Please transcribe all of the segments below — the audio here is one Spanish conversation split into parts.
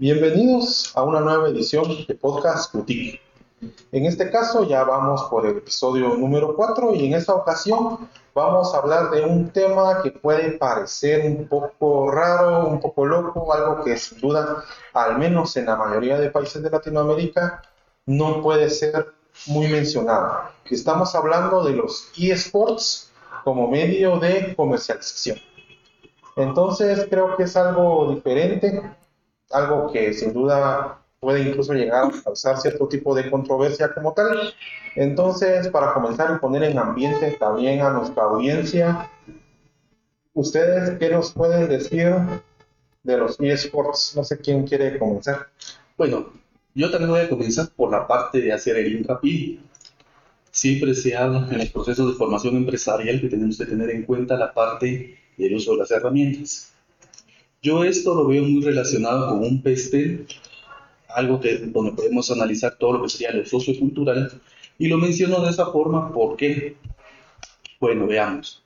Bienvenidos a una nueva edición de Podcast Boutique. En este caso ya vamos por el episodio número 4 y en esta ocasión vamos a hablar de un tema que puede parecer un poco raro, un poco loco, algo que sin duda, al menos en la mayoría de países de Latinoamérica, no puede ser muy mencionado. Estamos hablando de los eSports como medio de comercialización. Entonces creo que es algo diferente, algo que sin duda puede incluso llegar a causar cierto tipo de controversia como tal. Entonces, para comenzar y poner en ambiente también a nuestra audiencia, ¿ustedes qué nos pueden decir de los eSports? No sé quién quiere comenzar. Bueno, yo también voy a comenzar por la parte de hacer el hincapié. Siempre se habla en los procesos de formación empresarial que tenemos que tener en cuenta la parte del uso de las herramientas. Yo esto lo veo muy relacionado con un PESTEL, algo que, donde podemos analizar todo lo que sería lo sociocultural, y lo menciono de esa forma porque, bueno, veamos.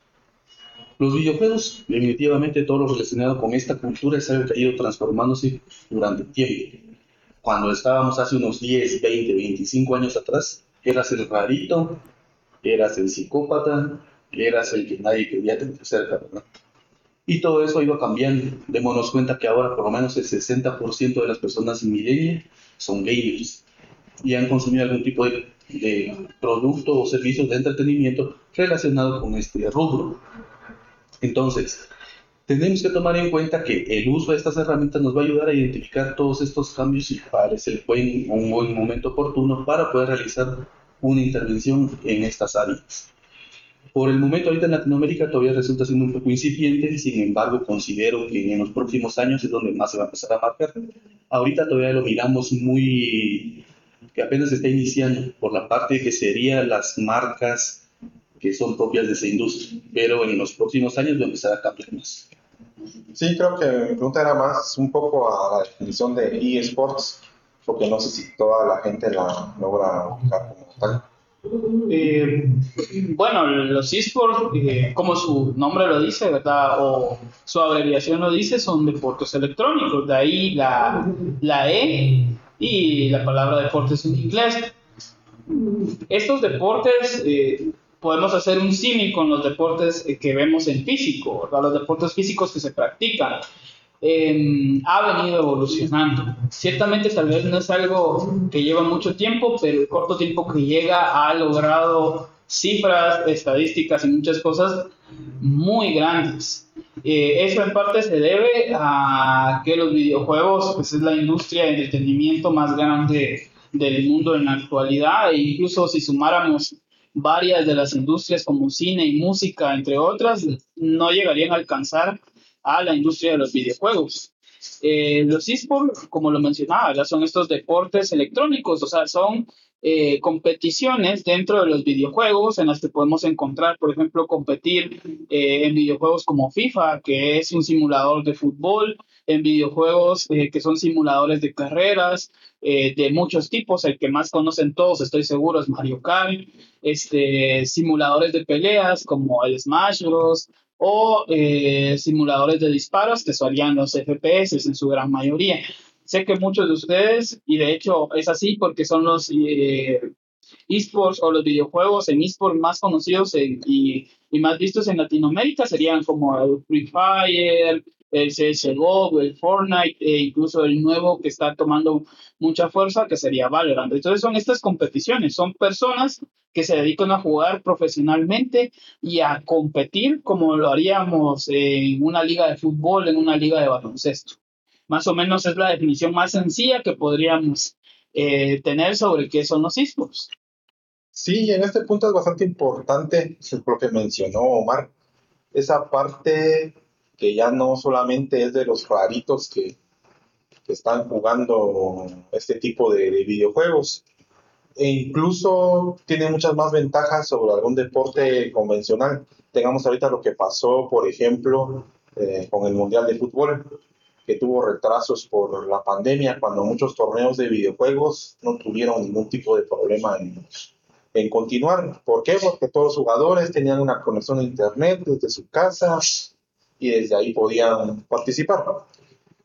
Los videojuegos, definitivamente todo lo relacionado con esta cultura es que ha ido transformándose durante el tiempo. Cuando estábamos hace unos 10, 20, 25 años atrás, eras el rarito, eras el psicópata, eras el que nadie quería tener cerca, ¿verdad? Y todo eso ha ido cambiando. Démonos cuenta que ahora por lo menos el 60% de las personas en Milenia son gamers y han consumido algún tipo de, de producto o servicios de entretenimiento relacionado con este rubro. Entonces, tenemos que tomar en cuenta que el uso de estas herramientas nos va a ayudar a identificar todos estos cambios y parece buen, un buen momento oportuno para poder realizar una intervención en estas áreas. Por el momento, ahorita en Latinoamérica todavía resulta siendo un poco incipiente, sin embargo, considero que en los próximos años es donde más se va a empezar a marcar. Ahorita todavía lo miramos muy. que apenas está iniciando por la parte que serían las marcas que son propias de esa industria, pero en los próximos años va a empezar a cambiar más. Sí, creo que mi pregunta era más un poco a la definición de eSports, porque no sé si toda la gente la logra ubicar como tal. Eh, bueno, los esports, eh, como su nombre lo dice, ¿verdad? O su abreviación lo dice, son deportes electrónicos. De ahí la, la E y la palabra deportes en inglés. Estos deportes, eh, podemos hacer un símil con los deportes que vemos en físico. Los deportes físicos que se practican. Em, ha venido evolucionando. Ciertamente tal vez no es algo que lleva mucho tiempo, pero el corto tiempo que llega ha logrado cifras, estadísticas y muchas cosas muy grandes. Eh, eso en parte se debe a que los videojuegos pues, es la industria de entretenimiento más grande del mundo en la actualidad e incluso si sumáramos varias de las industrias como cine y música, entre otras, no llegarían a alcanzar a la industria de los videojuegos. Eh, los esports, como lo mencionaba, son estos deportes electrónicos, o sea, son eh, competiciones dentro de los videojuegos en las que podemos encontrar, por ejemplo, competir eh, en videojuegos como FIFA, que es un simulador de fútbol, en videojuegos que son simuladores de carreras de muchos tipos, el que más conocen todos, estoy seguro, es Mario Kart, este, simuladores de peleas como el Smash Bros o eh, simuladores de disparos que serían los FPS en su gran mayoría. Sé que muchos de ustedes, y de hecho es así porque son los eh, esports o los videojuegos en esports más conocidos y, y, más vistos en Latinoamérica, serían como Free Fire, el CSGO, el Fortnite e incluso el nuevo que está tomando mucha fuerza, que sería Valorant. Entonces son estas competiciones, son personas que se dedican a jugar profesionalmente y a competir como lo haríamos en una liga de fútbol, en una liga de baloncesto. Más o menos es la definición más sencilla que podríamos eh, tener sobre qué son los esports. Sí, en este punto es bastante importante lo que mencionó Omar, esa parte que ya no solamente es de los raritos que, están jugando este tipo de, videojuegos, e incluso tiene muchas más ventajas sobre algún deporte convencional. Tengamos ahorita lo que pasó, por ejemplo, eh, con el Mundial de Fútbol, que tuvo retrasos por la pandemia, cuando muchos torneos de videojuegos no tuvieron ningún tipo de problema en, en continuar. ¿Por qué? Porque todos los jugadores tenían una conexión a Internet desde su casa, y desde ahí podían participar.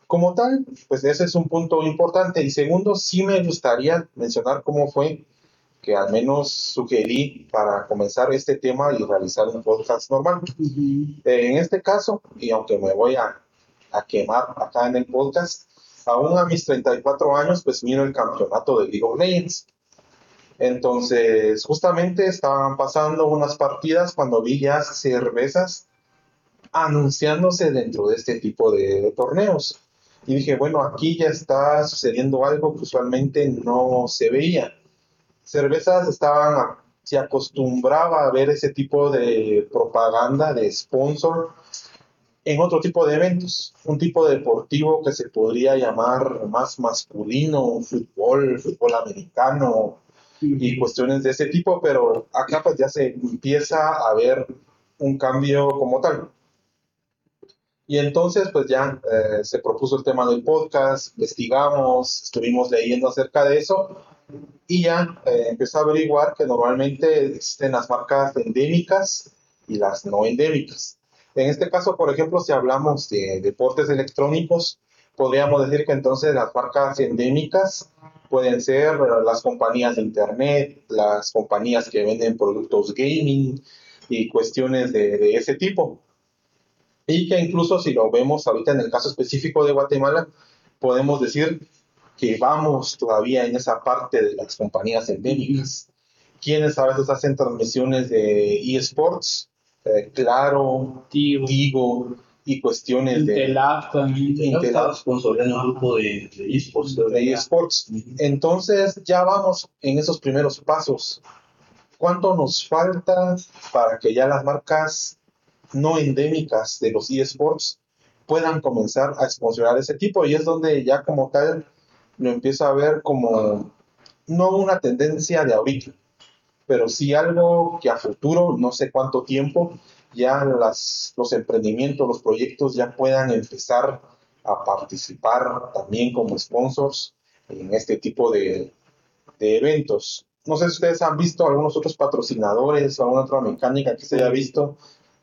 Como tal, pues ese es un punto importante. Y segundo, sí me gustaría mencionar cómo fue que al menos sugerí para comenzar este tema y realizar un podcast normal. En este caso, y aunque me voy a, a, quemar acá en el podcast, aún a mis 34 años, pues miro el campeonato de League of Legends. Entonces, justamente estaban pasando unas partidas cuando vi ya cervezas anunciándose dentro de este tipo de torneos. Y dije, bueno, aquí ya está sucediendo algo que usualmente no se veía cervezas estaban, se acostumbraba a ver ese tipo de propaganda, de sponsor, en otro tipo de eventos, un tipo deportivo que se podría llamar más masculino, fútbol, fútbol americano y cuestiones de ese tipo, pero acá pues ya se empieza a ver un cambio como tal. Y entonces pues ya eh, se propuso el tema del podcast, investigamos, estuvimos leyendo acerca de eso y ya eh, empecé a averiguar que normalmente existen las marcas endémicas y las no endémicas. En este caso, por ejemplo, si hablamos de deportes electrónicos, podríamos decir que entonces las marcas endémicas pueden ser las compañías de Internet, las compañías que venden productos gaming y cuestiones de, de ese tipo. Y que incluso si lo vemos ahorita en el caso específico de Guatemala, podemos decir que vamos todavía en esa parte de las compañías endémicas. Quienes a veces hacen transmisiones de eSports, eh, Claro, Tigo, y cuestiones de también. Intelab sponsoreando un grupo de, de eSports. De eSports. Entonces ya vamos en esos primeros pasos. ¿Cuánto nos falta para que ya las marcas no endémicas de los eSports puedan comenzar a sponsorar ese tipo? Y es donde ya como tal lo empiezo a ver como no una tendencia de ahorita, pero sí algo que a futuro, no sé cuánto tiempo, ya las, los emprendimientos, los proyectos ya puedan empezar a participar también como sponsors en este tipo de, de eventos. No sé si ustedes han visto algunos otros patrocinadores o alguna otra mecánica que se haya visto,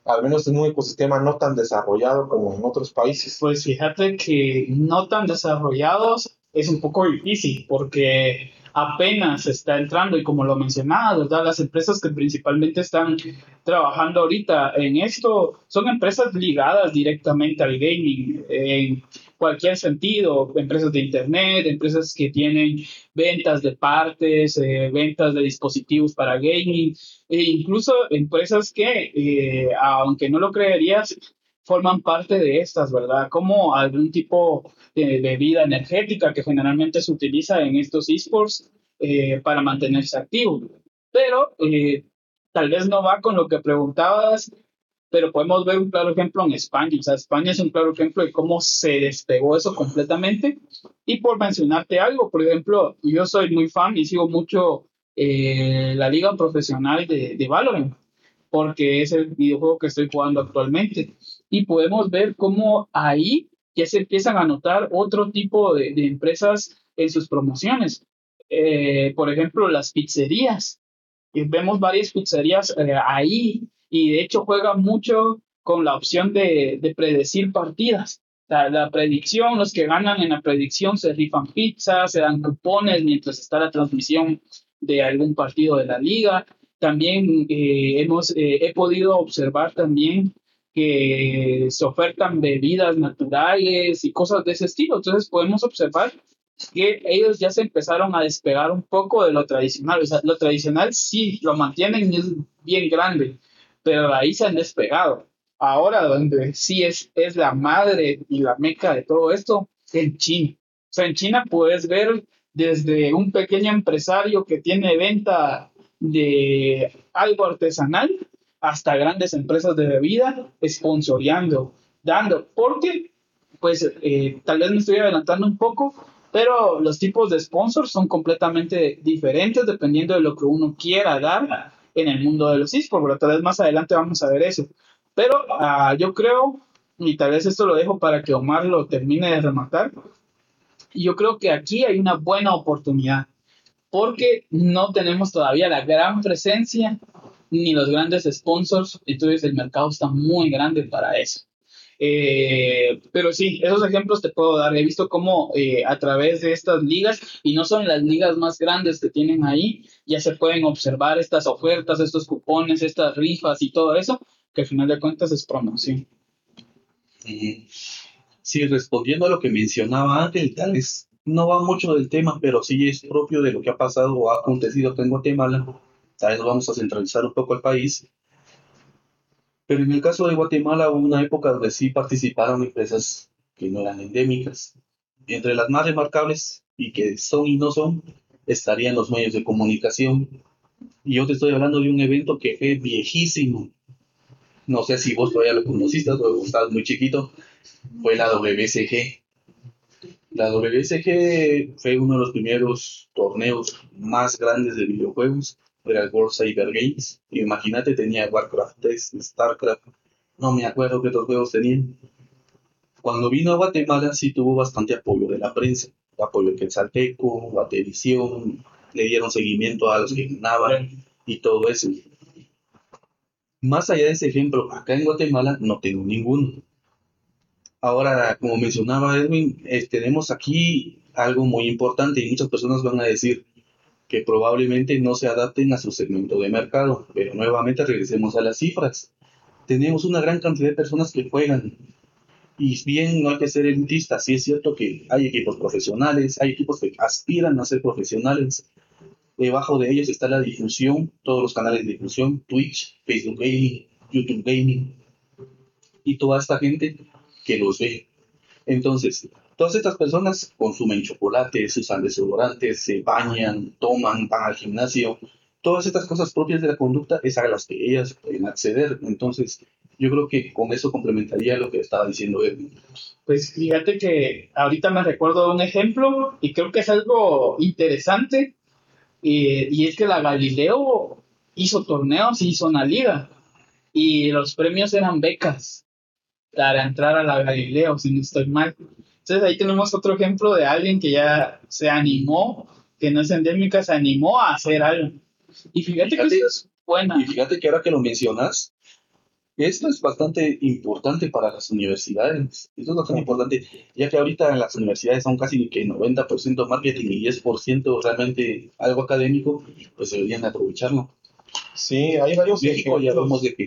al menos en un ecosistema no tan desarrollado como en otros países. Pues fíjate que no tan desarrollados es un poco difícil porque apenas está entrando y como lo mencionaba. Las empresas que principalmente están trabajando ahorita en esto son empresas ligadas directamente al gaming en cualquier sentido, empresas de internet, empresas que tienen ventas de partes, eh, ventas de dispositivos para gaming, e incluso empresas que, eh, aunque no lo creerías, forman parte de estas, ¿verdad? Como algún tipo de bebida energética que generalmente se utiliza en estos esports eh, para mantenerse activo. Pero eh, tal vez no va con lo que preguntabas, pero podemos ver un claro ejemplo en España. O sea, España es un claro ejemplo de cómo se despegó eso completamente. Y por mencionarte algo, por ejemplo, yo soy muy fan y sigo mucho eh, la liga profesional de, de Valorant, porque es el videojuego que estoy jugando actualmente y podemos ver cómo ahí ya se empiezan a notar otro tipo de, empresas en sus promociones. Eh, por ejemplo, las pizzerías. Y vemos varias pizzerías eh, ahí y de hecho juega mucho con la opción de, de predecir partidas. La, la, predicción, los que ganan en la predicción se rifan pizzas, se dan cupones mientras está la transmisión de algún partido de la liga. También eh, hemos, he podido observar también que se ofertan bebidas naturales y cosas de ese estilo. Entonces podemos observar que ellos ya se empezaron a despegar un poco de lo tradicional. O sea, lo tradicional sí lo mantienen y es bien grande, pero ahí se han despegado. Ahora, donde sí es, es la madre y la meca de todo esto, en China. O sea, en China puedes ver desde un pequeño empresario que tiene venta de algo artesanal hasta grandes empresas de bebida sponsoreando, dando, porque pues eh, tal vez me estoy adelantando un poco, pero los tipos de sponsors son completamente diferentes dependiendo de lo que uno quiera dar en el mundo de los esports, tal vez más adelante vamos a ver eso. Pero uh, yo creo, y tal vez esto lo dejo para que Omar lo termine de rematar, yo creo que aquí hay una buena oportunidad, porque no tenemos todavía la gran presencia ni los grandes sponsors, entonces el mercado está muy grande para eso. Eh, pero sí, esos ejemplos te puedo dar. He visto cómo eh, a través de estas ligas, y no son las ligas más grandes que tienen ahí, ya se pueden observar estas ofertas, estos cupones, estas rifas y todo eso, que al final de cuentas es promoción. Sí, respondiendo a lo que mencionaba antes, tal vez no va mucho del tema, pero sí es propio de lo que ha pasado o ha acontecido acá en Guatemala. Tal vez vamos a centralizar un poco el país. Pero en el caso de Guatemala hubo una época donde sí participaron empresas que no eran endémicas. Entre las más remarcables y que son y no son, estarían los medios de comunicación. Y yo te estoy hablando de un evento que fue viejísimo. No sé si vos todavía lo conociste o estabas muy chiquito. Fue la WSG. La WSG fue uno de los primeros torneos más grandes de videojuegos era el World Cyber Games. Imagínate, tenía Warcraft 3, Starcraft, no me acuerdo qué otros juegos tenían. Cuando vino a Guatemala sí tuvo bastante apoyo de la prensa, apoyo de Quetzalteco, Guatevisión, le dieron seguimiento a los que ganaban y todo eso. Más allá de ese ejemplo, acá en Guatemala no tengo ninguno. Ahora, como mencionaba Edwin, eh, tenemos aquí algo muy importante y muchas personas van a decir, que probablemente no se adapten a su segmento de mercado. Pero nuevamente regresemos a las cifras. Tenemos una gran cantidad de personas que juegan. Y bien, no hay que ser elitista. Sí es cierto que hay equipos profesionales, hay equipos que aspiran a ser profesionales. Debajo de ellos está la difusión, todos los canales de difusión, Twitch, Facebook Gaming, YouTube Gaming. Y toda esta gente que los ve. Entonces, Todas estas personas consumen chocolates, usan desodorantes, se bañan, toman, van al gimnasio. Todas estas cosas propias de la conducta es a las que ellas pueden acceder. Entonces, yo creo que con eso complementaría lo que estaba diciendo Edwin. Pues fíjate que ahorita me recuerdo un ejemplo y creo que es algo interesante. y es que la Galileo hizo torneos y hizo una liga. Y los premios eran becas para entrar a la Galileo, si no estoy mal. Entonces ahí tenemos otro ejemplo de alguien que ya se animó, que no es endémica, se animó a hacer algo. Y fíjate, que esto es buena. Y fíjate que ahora que lo mencionas, esto es bastante importante para las universidades. Esto es bastante importante, ya que ahorita en las universidades son casi que 90% marketing y 10% realmente algo académico, pues deberían aprovecharlo. Sí, hay varios ejemplos. ya vemos de que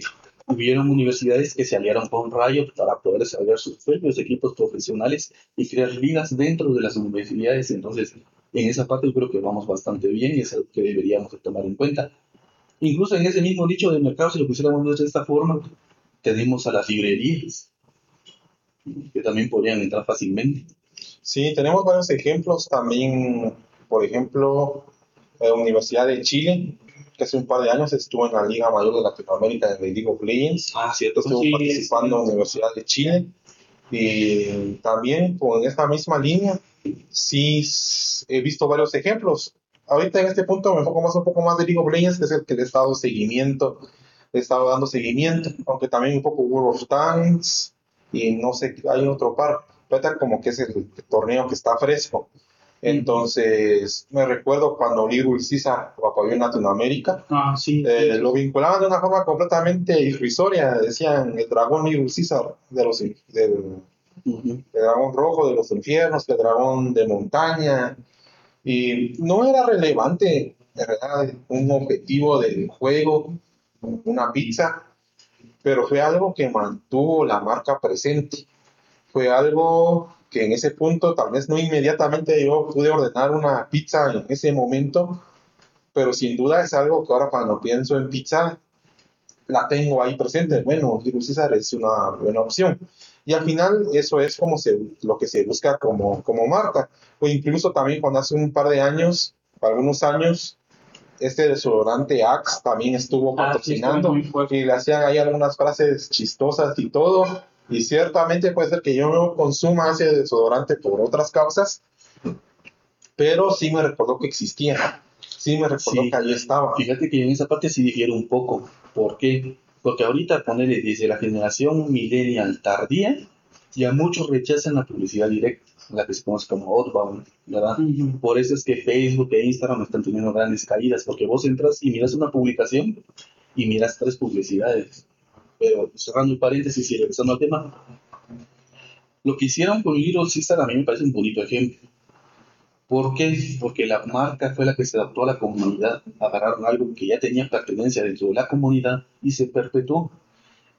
hubieron universidades que se aliaron con Riot para poder desarrollar sus propios equipos profesionales y crear ligas dentro de las universidades. Entonces, en esa parte yo creo que vamos bastante bien y es algo que deberíamos tomar en cuenta. Incluso en ese mismo nicho de mercado, si lo pusiéramos de esta forma, tenemos a las librerías, que también podrían entrar fácilmente. Sí, tenemos varios ejemplos también, por ejemplo, la Universidad de Chile que hace un par de años estuvo en la Liga Mayor de Latinoamérica en el League of Legends. Ah, cierto. Estuvo participando en la Universidad de Chile. Y también con esta misma línea, sí he visto varios ejemplos. Ahorita en este punto me enfoco más un poco más de League of Legends, que es el que le he estado seguimiento, le he estado dando seguimiento, aunque también un poco World of Tanks y no sé, hay otro par, como que es el torneo que está fresco. Entonces, me recuerdo cuando Little Caesar lo apoyó en Latinoamérica. Ah, eh, lo vinculaban de una forma completamente irrisoria. Decían el dragón Little Caesar de los, del, dragón rojo de los infiernos, el dragón de montaña. Y no era relevante, en realidad, un objetivo del juego, una pizza, pero fue algo que mantuvo la marca presente. Fue algo que en ese punto tal vez no inmediatamente yo pude ordenar una pizza en ese momento, pero sin duda es algo que ahora cuando pienso en pizza la tengo ahí presente. Bueno, Little César es una buena opción. Y al final eso es como se, lo que se busca como, como marca. O incluso también cuando hace un par de años, algunos años, este desodorante Axe también estuvo ah, patrocinando y le hacían ahí algunas frases chistosas y todo. Y ciertamente puede ser que yo no consuma ese desodorante por otras causas, pero sí me recordó que existía. Sí me recordó que ahí estaba. Fíjate que en esa parte sí difiere un poco. ¿Por qué? Porque ahorita ponerle desde la generación millennial tardía, ya muchos rechazan la publicidad directa, la que se conoce como outbound, ¿verdad? Por eso es que Facebook e Instagram están teniendo grandes caídas, porque vos entras y miras una publicación y miras tres publicidades pero cerrando el paréntesis y regresando al tema, Lo que hicieron con Little Caesar a mí me parece un bonito ejemplo. ¿Por qué? Porque la marca fue la que se adaptó a la comunidad, agarraron algo que ya tenía pertenencia dentro de la comunidad y se perpetuó.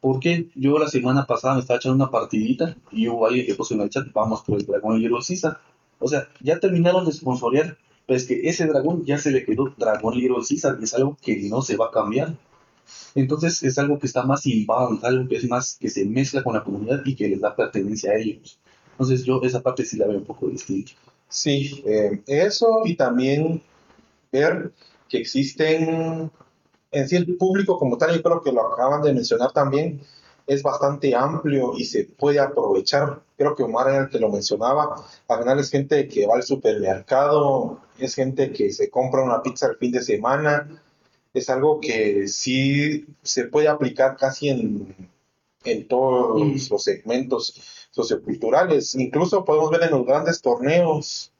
¿Por qué? Yo la semana pasada me estaba echando una partidita y hubo alguien que puso en el chat, vamos por el dragón Little Caesar. O sea, ya terminaron de sponsorear, pero es que ese dragón ya se le quedó dragón Little Caesar y es algo que no se va a cambiar. Entonces es algo que está más inbound, algo que es más que se mezcla con la comunidad y que les da pertenencia a ellos. Entonces yo esa parte sí la veo un poco distinta. Sí, eh, eso y también ver que existen en sí el público como tal, yo creo que lo acaban de mencionar también, es bastante amplio y se puede aprovechar. Creo que Omar era el que lo mencionaba. Al final es gente que va al supermercado, es gente que se compra una pizza el fin de semana. Es algo que sí se puede aplicar casi en, en todos mm. los segmentos socioculturales. Incluso podemos ver en los grandes torneos,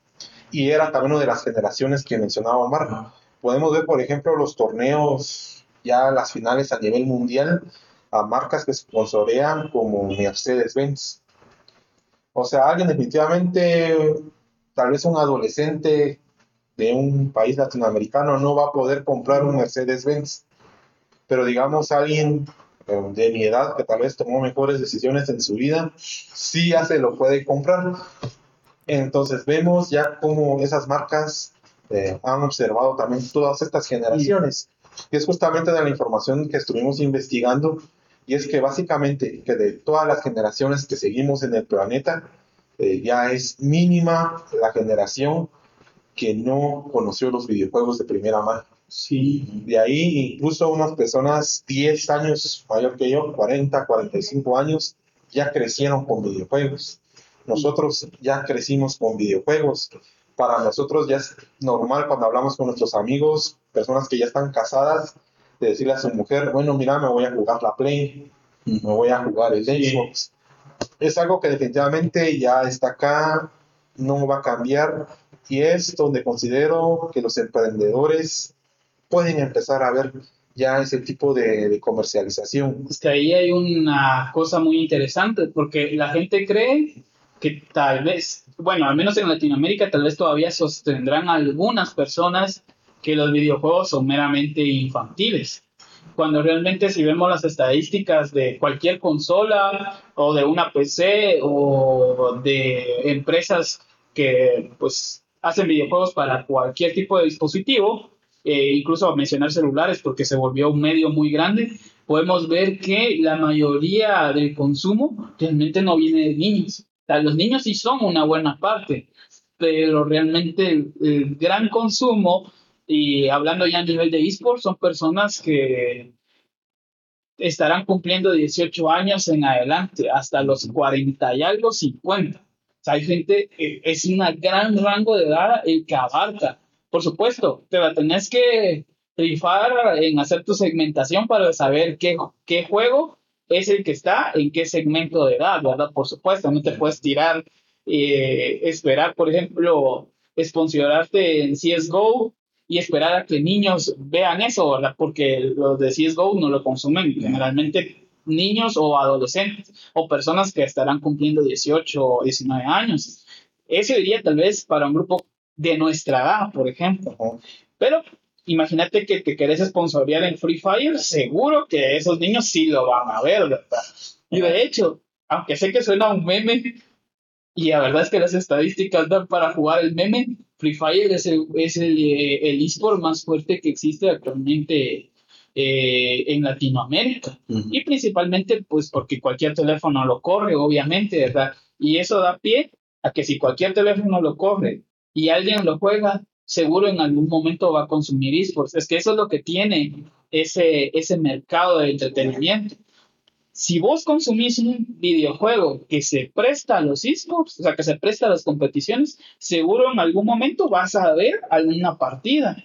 y era también una de las generaciones que mencionaba Omar. Podemos ver, por ejemplo, los torneos, ya las finales a nivel mundial, a marcas que sponsorean como Mercedes-Benz. O sea, alguien definitivamente, tal vez un adolescente de un país latinoamericano no va a poder comprar un Mercedes-Benz. Pero digamos, alguien eh, de mi edad que tal vez tomó mejores decisiones en su vida, sí ya se lo puede comprar. Entonces vemos ya cómo esas marcas eh, han observado también todas estas generaciones. Y es justamente de la información que estuvimos investigando y es que básicamente que de todas las generaciones que seguimos en el planeta, eh, ya es mínima la generación que no conoció los videojuegos de primera mano. Sí, de ahí incluso unas personas 10 años mayor que yo, 40, 45 años, ya crecieron con videojuegos. Nosotros ya crecimos con videojuegos. Para nosotros ya es normal cuando hablamos con nuestros amigos, personas que ya están casadas, de decirle a su mujer, bueno, mira, me voy a jugar la Play, me voy a jugar el Xbox. Es algo que definitivamente ya está acá, no va a cambiar y es donde considero que los emprendedores pueden empezar a ver ya ese tipo de, comercialización. Es que ahí hay una cosa muy interesante, porque la gente cree que tal vez, bueno, al menos en Latinoamérica, tal vez todavía sostendrán algunas personas que los videojuegos son meramente infantiles. Cuando realmente si vemos las estadísticas de cualquier consola o de una PC o de empresas que pues hacen videojuegos para cualquier tipo de dispositivo, eh, incluso mencionar celulares porque se volvió un medio muy grande, podemos ver que la mayoría del consumo realmente no viene de niños. los niños sí son una buena parte, pero realmente el gran consumo y hablando ya a nivel de esports, son personas que estarán cumpliendo 18 años en adelante, hasta los 40 y algo, 50. O sea, hay gente, es un gran rango de edad el que abarca. Por supuesto, te la tenés que rifar en hacer tu segmentación para saber qué, qué juego es el que está en qué segmento de edad, ¿verdad? Por supuesto, no te puedes tirar, eh, esperar, por ejemplo, sponsorarte en CSGO y esperar a que niños vean eso, ¿verdad? Porque los de CSGO no lo consumen generalmente niños o adolescentes o personas que estarán cumpliendo 18 o 19 años. Eso diría tal vez para un grupo de nuestra edad, por ejemplo. Pero imagínate que, que querés sponsorear en Free Fire, seguro que esos niños sí lo van a ver, ¿verdad? Y de hecho, aunque sé que suena un meme, y la verdad es que las estadísticas dan para jugar el meme, Free Fire es el, es el, eh, el eSport más fuerte que existe actualmente eh, en Latinoamérica. Y principalmente, pues porque cualquier teléfono lo corre, obviamente, ¿verdad? Y eso da pie a que si cualquier teléfono lo corre y alguien lo juega, seguro en algún momento va a consumir esports. Es que eso es lo que tiene ese, ese mercado de entretenimiento si vos consumís un videojuego que se presta a los esports, o sea, que se presta a las competiciones, seguro en algún momento vas a ver alguna partida.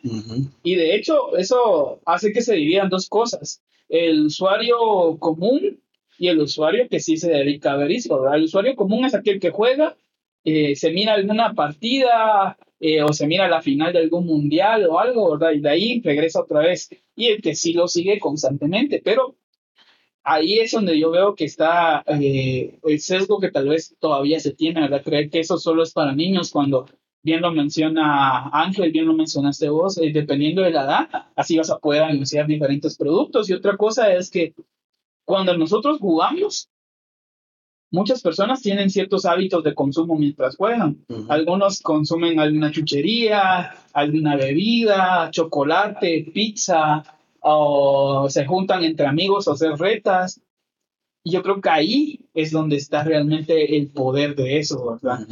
Y de hecho, eso hace que se dividan dos cosas. El usuario común y el usuario que sí se dedica a ver esports. El usuario común es aquel que juega, eh, se mira alguna partida eh, o se mira la final de algún mundial o algo, ¿verdad? Y de ahí regresa otra vez. Y el que sí lo sigue constantemente, pero ahí es donde yo veo que está eh, el sesgo que tal vez todavía se tiene, ¿verdad? Creer que eso solo es para niños cuando bien lo menciona Ángel, bien lo mencionaste vos, eh, dependiendo de la edad, así vas a poder anunciar diferentes productos. Y otra cosa es que cuando nosotros jugamos, muchas personas tienen ciertos hábitos de consumo mientras juegan. Algunos consumen alguna chuchería, alguna bebida, chocolate, pizza, o se juntan entre amigos a hacer retas. Y yo creo que ahí es donde está realmente el poder de eso, ¿verdad?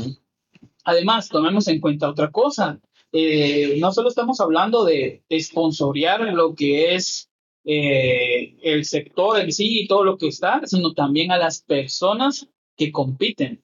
Además, tomemos en cuenta otra cosa. Eh, no solo estamos hablando de esponsorear lo que es eh, el sector en sí y todo lo que está, sino también a las personas que compiten.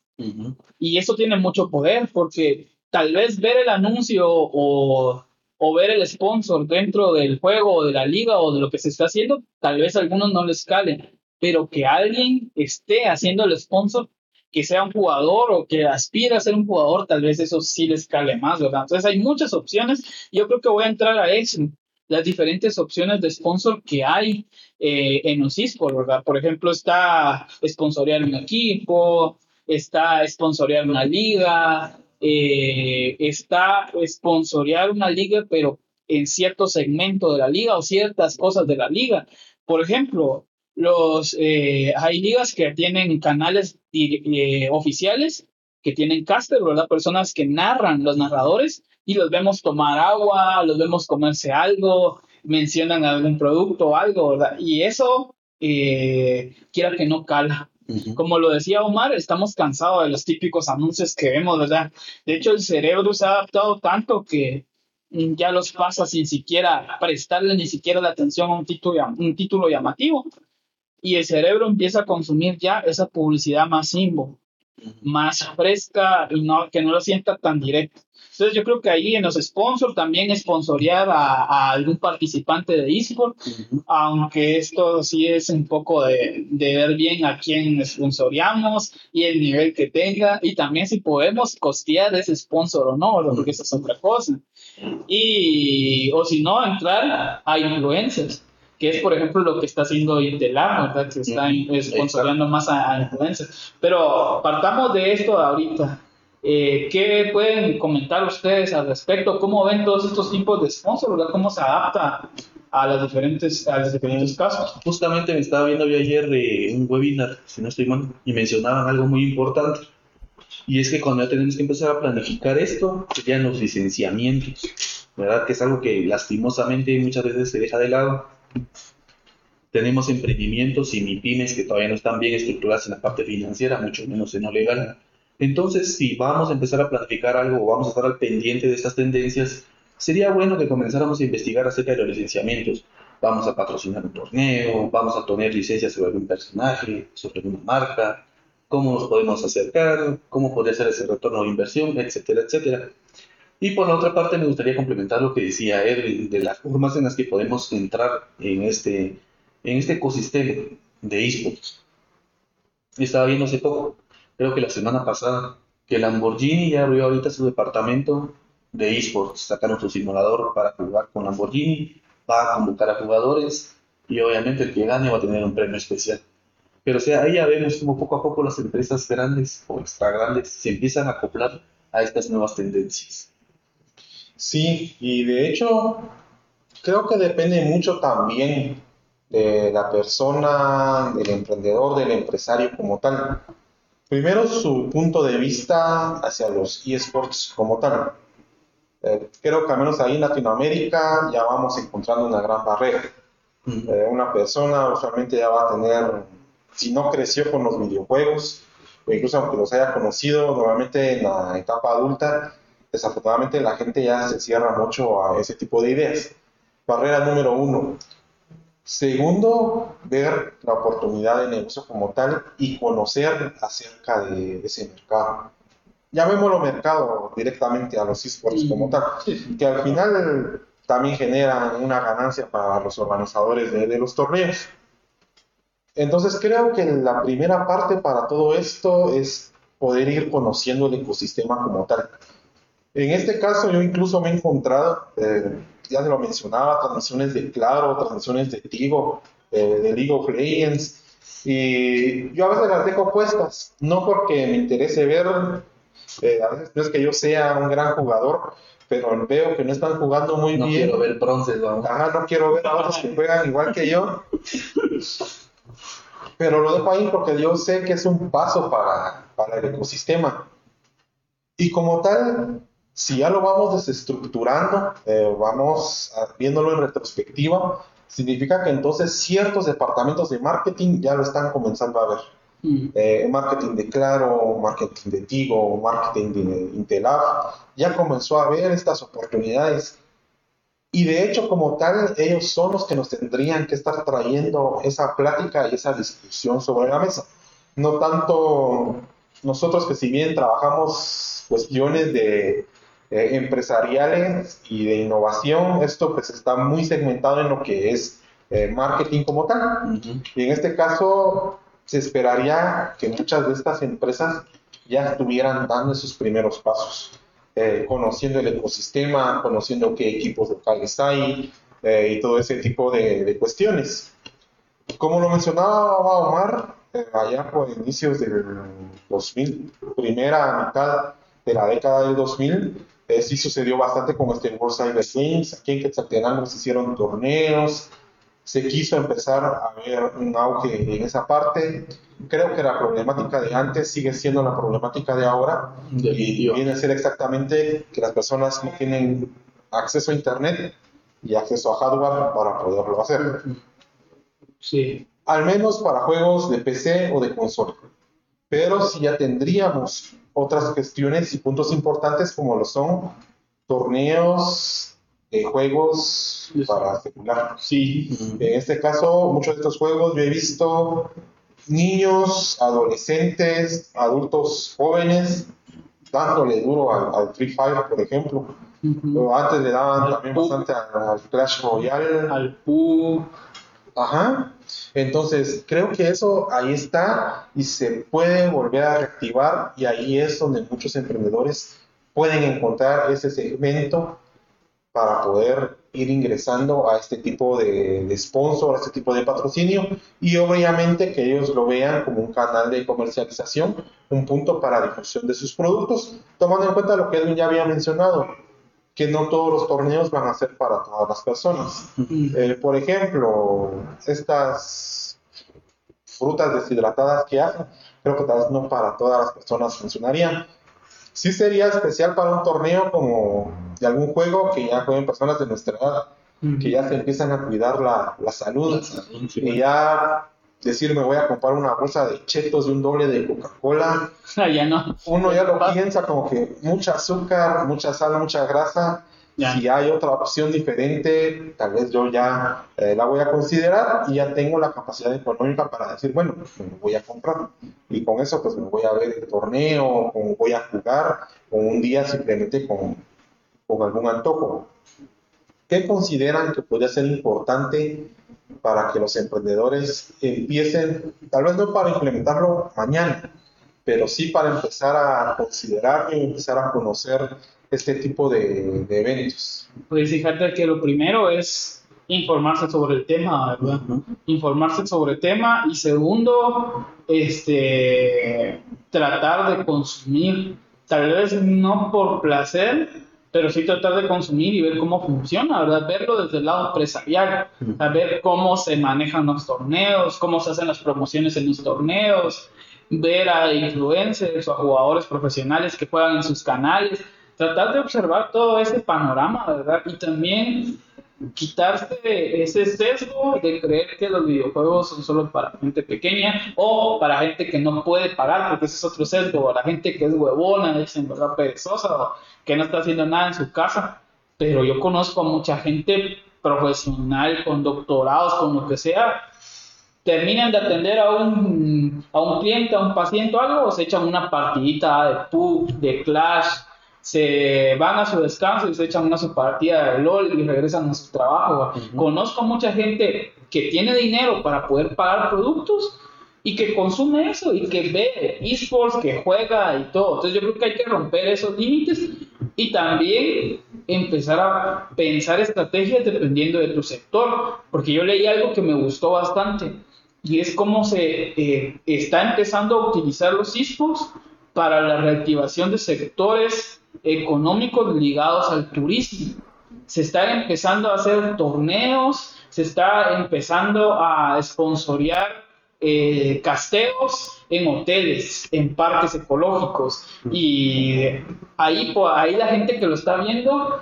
Y eso tiene mucho poder porque tal vez ver el anuncio o, o, ver el sponsor dentro del juego o de la liga o de lo que se está haciendo, tal vez a algunos no les calen, pero que alguien esté haciendo el sponsor que sea un jugador o que aspire a ser un jugador, tal vez eso sí les cale más, ¿verdad? Entonces hay muchas opciones. Yo creo que voy a entrar a eso, las diferentes opciones de sponsor que hay eh, en los esports, ¿verdad? Por ejemplo, está sponsorear un equipo, está sponsorear una liga, eh, está sponsorear una liga, pero en cierto segmento de la liga o ciertas cosas de la liga. Por ejemplo, los, eh, hay ligas que tienen canales eh, oficiales, que tienen caster, ¿verdad? Personas que narran, los narradores, y los vemos tomar agua, los vemos comerse algo, mencionan algún producto o algo, ¿verdad? Y eso, eh, quiera que no cala. Como lo decía Omar, estamos cansados de los típicos anuncios que vemos, ¿verdad? De hecho, el cerebro se ha adaptado tanto que ya los pasa sin siquiera prestarle ni siquiera la atención a un título, un título llamativo y el cerebro empieza a consumir ya esa publicidad más símbolo, más fresca y no, que no lo sienta tan directo. Entonces yo creo que ahí en los sponsors también sponsorear a, a algún participante de eSport, aunque esto sí es un poco de, de, ver bien a quién sponsoreamos y el nivel que tenga y también si podemos costear ese sponsor o no, porque eso es otra cosa. Y, o si no, entrar a influencers que es por ejemplo lo que está haciendo Intelar, ¿verdad? Que está sponsoreando más a, a, influencers. Pero partamos de esto ahorita. Eh, ¿Qué pueden comentar ustedes al respecto? ¿Cómo ven todos estos tipos de sponsors, ¿verdad? ¿Cómo se adapta a, las diferentes, a los diferentes casos? Justamente me estaba viendo yo ayer eh, un webinar, si no estoy mal, y mencionaban algo muy importante. Y es que cuando ya tenemos que empezar a planificar esto, serían los licenciamientos, ¿verdad? Que es algo que lastimosamente muchas veces se deja de lado tenemos emprendimientos y pymes que todavía no están bien estructuradas en la parte financiera, mucho menos en lo legal. Entonces, si vamos a empezar a planificar algo o vamos a estar al pendiente de estas tendencias, sería bueno que comenzáramos a investigar acerca de los licenciamientos. Vamos a patrocinar un torneo, vamos a tener licencias sobre algún personaje, sobre una marca, cómo nos podemos acercar, cómo podría ser ese retorno de inversión, etcétera, etcétera. Y por la otra parte me gustaría complementar lo que decía Edwin de las formas en las que podemos entrar en este, en este ecosistema de esports. Estaba viendo hace poco, creo que la semana pasada, que Lamborghini ya abrió ahorita su departamento de esports. Sacaron su simulador para jugar con Lamborghini, va a convocar a jugadores y obviamente el que gane va a tener un premio especial. Pero o sea, ahí ya vemos como poco a poco las empresas grandes o extra grandes se empiezan a acoplar a estas nuevas tendencias. Sí, y de hecho creo que depende mucho también de la persona, del emprendedor, del empresario como tal. Primero su punto de vista hacia los eSports como tal. Eh, creo que al menos ahí en Latinoamérica ya vamos encontrando una gran barrera. Eh, una persona usualmente ya va a tener, si no creció con los videojuegos, o incluso aunque los haya conocido normalmente en la etapa adulta, desafortunadamente la gente ya se cierra mucho a ese tipo de ideas. Barrera número uno. Segundo, ver la oportunidad de negocio como tal y conocer acerca de ese mercado. Llamémoslo mercado directamente a los esports como tal, que al final también generan una ganancia para los organizadores de, de los torneos. Entonces creo que la primera parte para todo esto es poder ir conociendo el ecosistema como tal. En este caso yo incluso me he encontrado, eh, ya se lo mencionaba, transmisiones de Claro, transmisiones de Tigo, eh, de League of Legends, Y yo a veces las dejo puestas, no porque me interese ver, eh, a veces no es que yo sea un gran jugador, pero veo que no están jugando muy No bien. quiero ver bronces, vamos. Ajá, no quiero ver a otros que juegan igual que yo. Pero lo dejo ahí porque yo sé que es un paso para, para el ecosistema. Y como tal, si ya lo vamos desestructurando, eh, vamos a- viéndolo en retrospectiva, significa que entonces ciertos departamentos de marketing ya lo están comenzando a ver. Mm. Eh, marketing de Claro, marketing de Tigo, marketing de Intelab, ya comenzó a ver estas oportunidades. Y de hecho, como tal, ellos son los que nos tendrían que estar trayendo esa plática y esa discusión sobre la mesa. No tanto nosotros que si bien trabajamos cuestiones de eh, empresariales y de innovación, esto pues está muy segmentado en lo que es eh, marketing como tal. Y en este caso, se esperaría que muchas de estas empresas ya estuvieran dando sus primeros pasos, eh, conociendo el ecosistema, conociendo qué equipos locales hay eh, y todo ese tipo de, de cuestiones. Como lo mencionaba Omar, allá por inicios del 2000, primera mitad de la década del 2000, eh, sí sucedió bastante con este World Cyber Games. Aquí en Quetzaltenango se hicieron torneos, se quiso empezar a ver un auge en esa parte. Creo que la problemática de antes sigue siendo la problemática de ahora y viene a ser exactamente que las personas no tienen acceso a Internet y acceso a hardware para poderlo hacer. Sí. Al menos para juegos de PC o de consola. Pero si ya tendríamos otras cuestiones y puntos importantes como lo son torneos de juegos para celular. Sí. En este caso, muchos de estos juegos yo he visto niños, adolescentes, adultos jóvenes dándole duro al, al Free Fire, por ejemplo. Antes le daban Al también bastante al, al Clash Royale. Al PU. Ajá. Entonces, creo que eso ahí está y se puede volver a reactivar y ahí es donde muchos emprendedores pueden encontrar ese segmento para poder ir ingresando a este tipo de, de sponsor, a este tipo de patrocinio y obviamente que ellos lo vean como un canal de comercialización, un punto para difusión de sus productos, tomando en cuenta lo que Edwin ya había mencionado, que no todos los torneos van a ser para todas las personas. Eh, por ejemplo, estas frutas deshidratadas que hacen, creo que tal vez no para todas las personas funcionarían. Sí sería especial para un torneo como de algún juego que ya jueguen personas de nuestra edad, que ya se empiezan a cuidar la, la salud y ya decir me voy a comprar una bolsa de chetos de un doble de Coca-Cola, Ah, ya no. uno ya lo piensa como que mucha azúcar, mucha sal, mucha grasa, Ya. si hay otra opción diferente, tal vez yo ya eh, la voy a considerar y ya tengo la capacidad económica para decir, bueno, pues me voy a comprar. Y con eso pues me voy a ver el torneo, o voy a jugar, o un día simplemente con, con algún antojo. ¿Qué consideran que podría ser importante para que los emprendedores empiecen, tal vez no para implementarlo mañana, pero sí para empezar a considerar y empezar a conocer este tipo de, de eventos? Pues fíjate que lo primero es informarse sobre el tema, ¿verdad? Informarse sobre el tema y segundo, este, tratar de consumir, tal vez no por placer, pero sí tratar de consumir y ver cómo funciona, ¿verdad? Verlo desde el lado empresarial, saber cómo se manejan los torneos, cómo se hacen las promociones en los torneos, ver a influencers o a jugadores profesionales que juegan en sus canales, tratar de observar todo ese panorama, ¿verdad? Y también quitarse ese sesgo de creer que los videojuegos son solo para gente pequeña o para gente que no puede pagar, porque ese es otro sesgo, o la gente que es huevona, dicen, ¿verdad? Perezosa, o que no está haciendo nada en su casa. Pero yo conozco a mucha gente profesional, con doctorados, con lo que sea, terminan de atender a un, a un cliente, a un paciente o algo, o se echan una partidita de PUB, de Clash, se van a su descanso y se echan una su partida de LOL y regresan a su trabajo. Ujú. Conozco mucha gente que tiene dinero para poder pagar productos y que consume eso y que ve esports, que juega y todo. Entonces yo creo que hay que romper esos límites y también empezar a pensar estrategias dependiendo de tu sector, porque yo leí algo que me gustó bastante y es cómo se eh, está empezando a utilizar los esports para la reactivación de sectores económicos ligados al turismo. Se están empezando a hacer torneos, se está empezando a sponsorear eh, casteos en hoteles, en parques ecológicos. Y ahí, ahí la gente que lo está viendo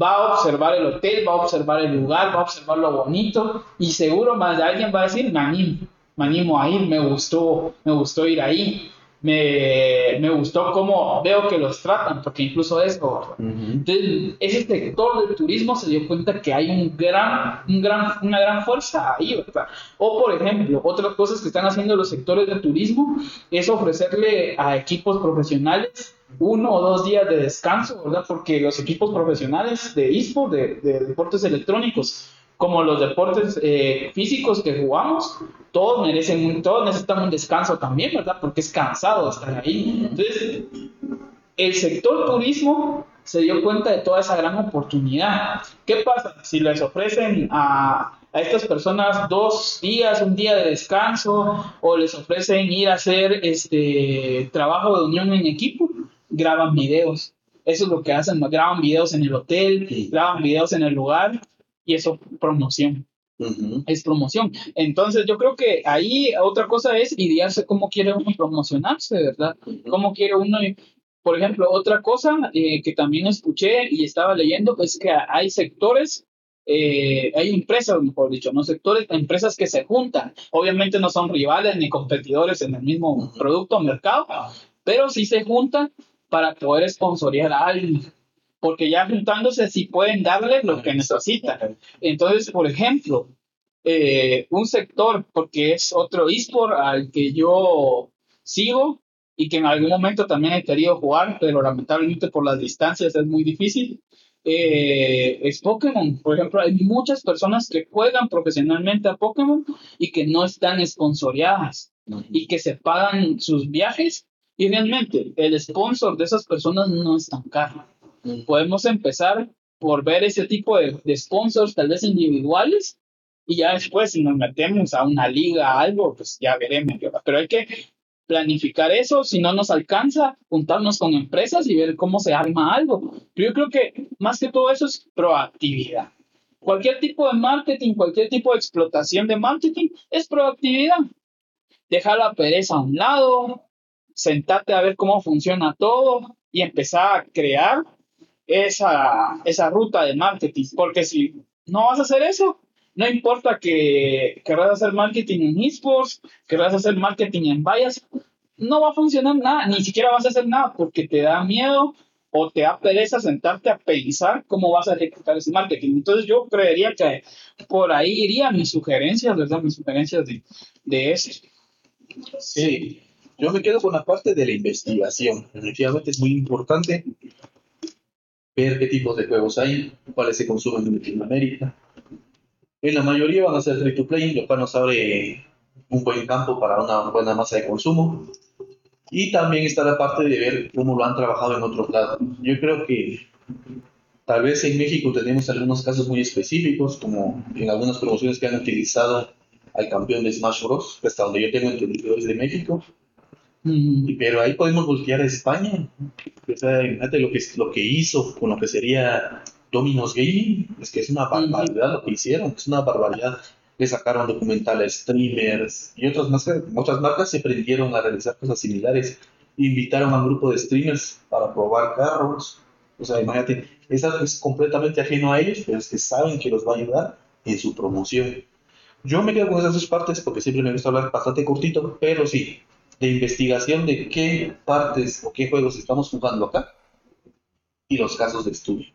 va a observar el hotel, va a observar el lugar, va a observar lo bonito y seguro más de alguien va a decir, me animo, me animo a ir, me gustó, me gustó ir ahí me, me, gustó cómo veo que los tratan, porque incluso eso, entonces, ese sector del turismo se dio cuenta que hay un gran, un gran, una gran fuerza ahí, ¿verdad? O, por ejemplo, otras cosas que están haciendo los sectores de turismo es ofrecerle a equipos profesionales uno o dos días de descanso, ¿verdad? Porque los equipos profesionales de eSport, de, de deportes electrónicos, como los deportes eh, físicos que jugamos, todos merecen, todos necesitan un descanso también, ¿verdad? Porque es cansado estar ahí. Entonces, el sector turismo se dio cuenta de toda esa gran oportunidad. ¿Qué pasa si les ofrecen a, a estas personas dos días, un día de descanso, o les ofrecen ir a hacer este trabajo de unión en equipo? Graban videos. Eso es lo que hacen, graban videos en el hotel, graban videos en el lugar y eso promoción. Es promoción. Entonces yo creo que ahí otra cosa es idearse cómo quiere uno promocionarse, ¿verdad? Cómo quiere uno... Por ejemplo, otra cosa eh, que también escuché y estaba leyendo es que hay sectores eh, hay empresas, mejor dicho, no sectores, empresas que se juntan. Obviamente no son rivales ni competidores en el mismo producto o mercado, pero sí se juntan para poder sponsorear a alguien porque ya juntándose sí pueden darle lo que necesitan. Entonces, por ejemplo, eh, un sector, porque es otro eSport al que yo sigo y que en algún momento también he querido jugar, pero lamentablemente por las distancias es muy difícil, eh, es Pokémon. Por ejemplo, hay muchas personas que juegan profesionalmente a Pokémon y que no están esponsoreadas y que se pagan sus viajes y realmente el sponsor de esas personas no es tan caro podemos empezar por ver ese tipo de, de, sponsors, tal vez individuales, y ya después si nos metemos a una liga, algo, pues ya veremos. Pero hay que planificar eso, si no nos alcanza, juntarnos con empresas y ver cómo se arma algo. Pero yo creo que más que todo eso es proactividad. Cualquier tipo de marketing, cualquier tipo de explotación de marketing es proactividad. Dejar la pereza a un lado, sentarte a ver cómo funciona todo y empezar a crear esa, esa ruta de marketing, porque si no vas a hacer eso, no importa que querrás hacer marketing en esports, querrás hacer marketing en vallas, no va a funcionar nada, ni siquiera vas a hacer nada porque te da miedo o te da pereza sentarte a pensar cómo vas a ejecutar ese marketing. Entonces yo creería que por ahí irían mis sugerencias, ¿verdad? Mis sugerencias de, de ese. Sí, yo me quedo con la parte de la investigación. Efectivamente es muy importante ver qué tipos de juegos hay, cuáles se consumen en Latinoamérica. En la mayoría van a ser free to play, lo cual nos abre un buen campo para una buena masa de consumo. Y también está la parte de ver cómo lo han trabajado en otros lados. Yo creo que tal vez en México tenemos algunos casos muy específicos, como en algunas promociones que han utilizado al campeón de Smash Bros., que hasta donde yo tengo entendido es de México, pero ahí podemos voltear a España. O sea, imagínate lo que, lo que hizo con lo que sería Dominos Gaming. Es que es una barbaridad lo que hicieron, es una barbaridad. Le sacaron documentales, streamers y otras, más, otras marcas se prendieron a realizar cosas similares. Invitaron a un grupo de streamers para probar carros. O sea, imagínate, eso es completamente ajeno a ellos, pero es que saben que los va a ayudar en su promoción. Yo me quedo con esas dos partes porque siempre me gusta hablar bastante cortito, pero sí, de investigación de qué partes o qué juegos estamos jugando acá y los casos de estudio.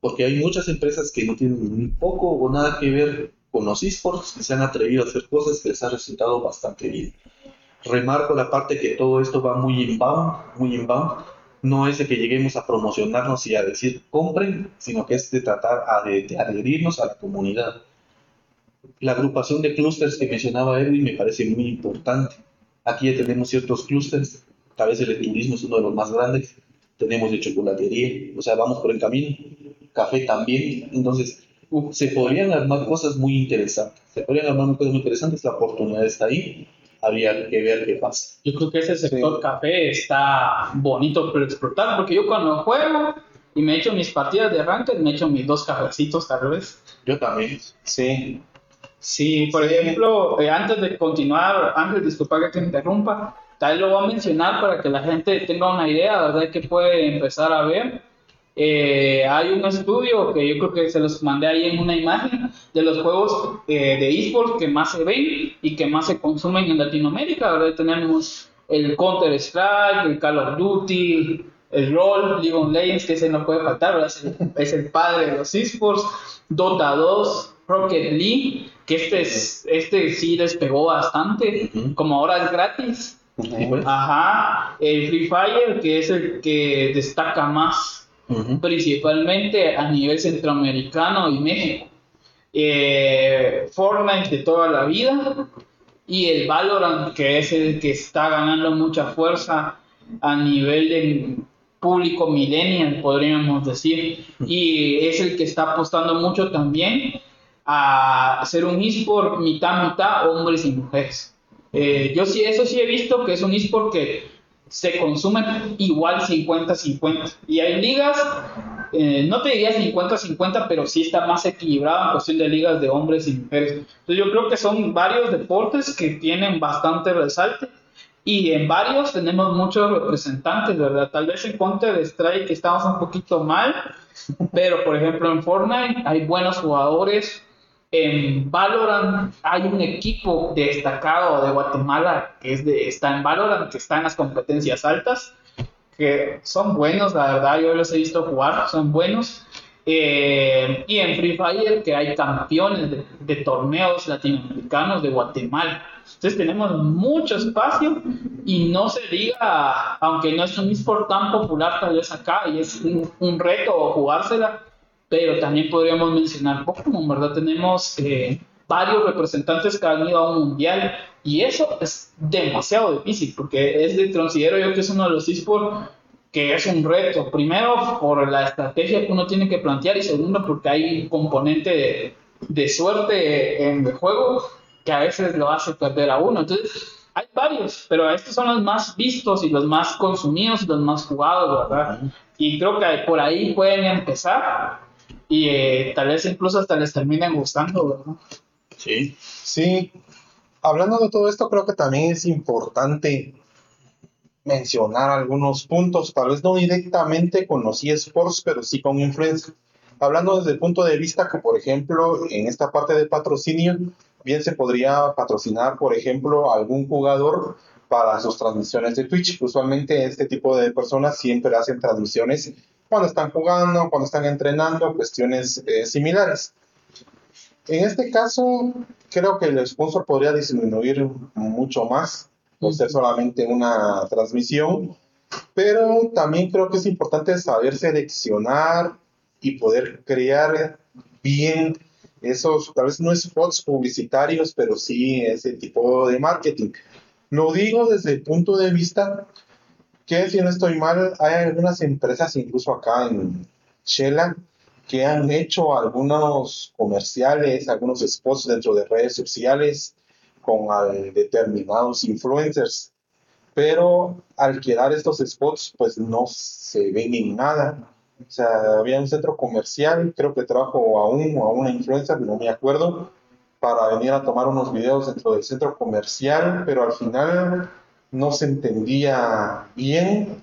Porque hay muchas empresas que no tienen ni poco o nada que ver con los esports que se han atrevido a hacer cosas que les ha resultado bastante bien. Remarco la parte que todo esto va muy inbound, muy inbound. No es de que lleguemos a promocionarnos y a decir compren, sino que es de tratar de, de adherirnos a la comunidad. La agrupación de clústeres que mencionaba Edwin me parece muy importante Aquí ya tenemos ciertos clústeres, tal vez el turismo es uno de los más grandes, tenemos de chocolatería, o sea, vamos por el camino, café también, entonces uh, se podrían armar cosas muy interesantes. Se podrían armar cosas muy interesantes, la oportunidad está ahí. Habría que ver qué pasa. Yo creo que ese sector café está bonito por explotar, porque yo cuando juego y me echo mis partidas de ranked, me echo mis dos cafecitos tal vez. Yo también. Sí. Sí, por ejemplo, eh, antes de continuar, Ángel, disculpa que te interrumpa, tal lo voy a mencionar para que la gente tenga una idea, ¿verdad? Que puede empezar a ver. Eh, hay un estudio que yo creo que se los mandé ahí en una imagen de los juegos eh, de esports que más se ven y que más se consumen en Latinoamérica. ¿verdad? Tenemos el Counter Strike, el Call of Duty, el LOL, League of Legends, que ese no puede faltar, es el padre de los esports, Dota 2, Rocket League, que este, es, este sí despegó bastante, como ahora es gratis. Ajá, el Free Fire, que es el que destaca más, principalmente a nivel centroamericano y México. Eh, Fortnite de toda la vida y el Valorant, que es el que está ganando mucha fuerza a nivel de público millennial, podríamos decir, y es el que está apostando mucho también a hacer un eSport mitad mitad hombres y mujeres. Eh, yo sí, eso sí he visto que es un eSport que se consume igual 50-50. Y hay ligas, eh, no te diría 50-50, pero sí está más equilibrado en cuestión de ligas de hombres y mujeres. Entonces yo creo que son varios deportes que tienen bastante resalte. Y en varios tenemos muchos representantes, ¿verdad? Tal vez en Counter Strike estamos un poquito mal, pero por ejemplo en Fortnite hay buenos jugadores. En Valorant hay un equipo destacado de Guatemala que es de, está en Valorant, que está en las competencias altas, que son buenos, la verdad, yo los he visto jugar, son buenos. Eh, y en Free Fire, que hay campeones de, de torneos latinoamericanos de Guatemala. Entonces tenemos mucho espacio y no se diga, aunque no es un eSport tan popular tal vez acá y es un, un reto jugársela, pero también podríamos mencionar Pokémon, ¿verdad? Tenemos eh, varios representantes que han ido a un mundial y eso es demasiado difícil porque es de, considero yo que es uno de los eSports que es un reto. Primero, por la estrategia que uno tiene que plantear y segundo, porque hay un componente de, de suerte en el juego que a veces lo hace perder a uno. Entonces, hay varios, pero estos son los más vistos y los más consumidos y los más jugados, ¿verdad? Y creo que por ahí pueden empezar y eh, tal vez incluso hasta les terminen gustando, ¿verdad? Sí. Sí, hablando de todo esto, creo que también es importante mencionar algunos puntos, tal vez no directamente con los eSports, pero sí con influencers. Hablando desde el punto de vista que, por ejemplo, en esta parte de patrocinio, bien se podría patrocinar, por ejemplo, a algún jugador para sus transmisiones de Twitch. Usualmente este tipo de personas siempre hacen transmisiones cuando están jugando, cuando están entrenando, cuestiones eh, similares. En este caso, creo que el sponsor podría disminuir mucho más por ser solamente una transmisión, pero también creo que es importante saber seleccionar y poder crear bien esos, tal vez no spots publicitarios, pero sí ese tipo de marketing. Lo digo desde el punto de vista que, si no estoy mal, hay algunas empresas, incluso acá en Shela, que han hecho algunos comerciales, algunos spots dentro de redes sociales con determinados influencers. Pero al quedar estos spots, pues no se ven en nada. O sea, había un centro comercial, creo que trajo a un a una influencer, no me acuerdo, para venir a tomar unos videos dentro del centro comercial, pero al final no se entendía bien.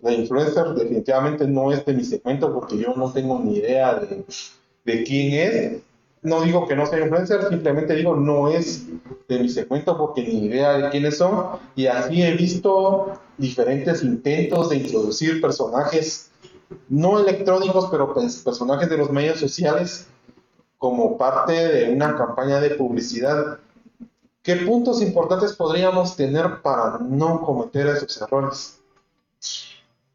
La influencer definitivamente no es de mi segmento porque yo no tengo ni idea de, de quién es. No digo que no sea influencer, simplemente digo no es de mi segmento porque ni idea de quiénes son. Y así he visto diferentes intentos de introducir personajes no electrónicos, pero personajes de los medios sociales como parte de una campaña de publicidad. ¿Qué puntos importantes podríamos tener para no cometer esos errores?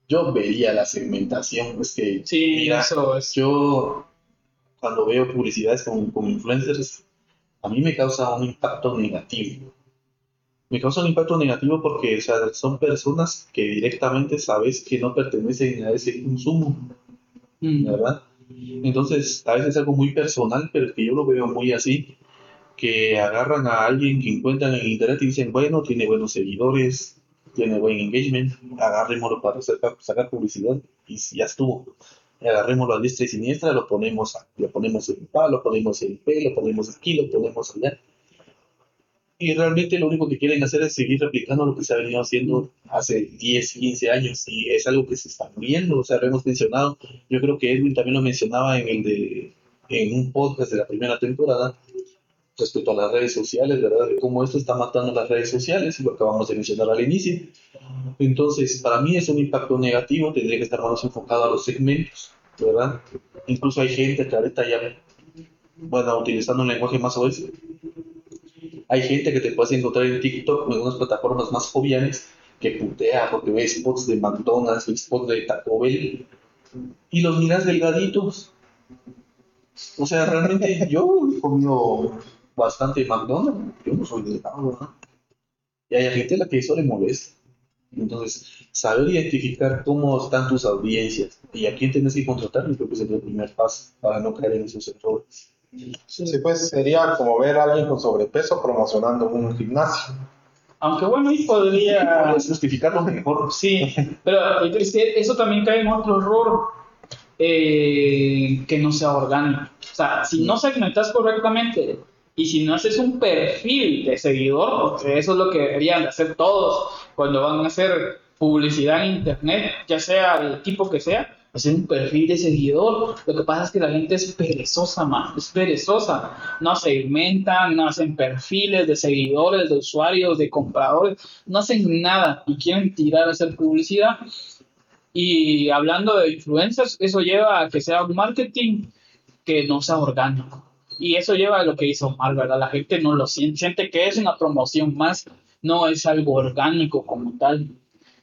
Yo vería la segmentación. Es que, Sí, mira, eso es. yo cuando veo publicidades con, con influencers, a mí me causa un impacto negativo. Me causa un impacto negativo porque o sea, son personas que directamente sabes que no pertenecen a ese consumo, Mm. ¿verdad? Entonces, a veces es algo muy personal, pero es que yo lo veo muy así, que agarran a alguien que encuentran en internet y dicen, bueno, tiene buenos seguidores, tiene buen engagement, agarrémoslo para sacar, publicidad y ya estuvo. Agarrémoslo a diestra y siniestra, lo ponemos, lo ponemos en PA, lo ponemos en P, lo ponemos aquí, lo ponemos allá y realmente lo único que quieren hacer es seguir replicando lo que se ha venido haciendo hace 10, 15 años y es algo que se está viendo, o sea, lo hemos mencionado, yo creo que Edwin también lo mencionaba en el de en un podcast de la primera temporada respecto a las redes sociales, ¿verdad? De cómo esto está matando las redes sociales, lo acabamos de mencionar al inicio. Entonces, para mí es un impacto negativo, tendría que estar más enfocado a los segmentos, ¿verdad? Incluso hay gente que ahorita ya, bueno, utilizando un lenguaje más oeste, hay gente que te puedes encontrar en TikTok o en unas plataformas más joviales que putea porque ve spots de McDonald's, spots de Taco Bell y los miras delgaditos. O sea, realmente yo he comido bastante McDonald's, yo no soy delgado, ¿verdad? Y hay gente a la que eso le molesta. Entonces, saber identificar cómo están tus audiencias y a quién tienes que contratar, creo que es el primer paso para no caer en esos errores. Sí, pues sería como ver a alguien con sobrepeso promocionando un gimnasio. Aunque bueno, ahí podría justificarlo mejor. Sí, pero eso también cae en otro error eh, que no sea orgánico. O sea, si no segmentas correctamente y si no haces un perfil de seguidor, porque eso es lo que deberían de hacer todos cuando van a hacer publicidad en internet, ya sea del tipo que sea, hacer un perfil de seguidor. Lo que pasa es que la gente es perezosa, man, es perezosa. No segmentan, no hacen perfiles de seguidores, de usuarios, de compradores, no hacen nada y quieren tirar a hacer publicidad. Y hablando de influencers, eso lleva a que sea un marketing que no sea orgánico. Y eso lleva a lo que hizo mal, ¿verdad? La gente no lo siente, siente que es una promoción más, no es algo orgánico como tal.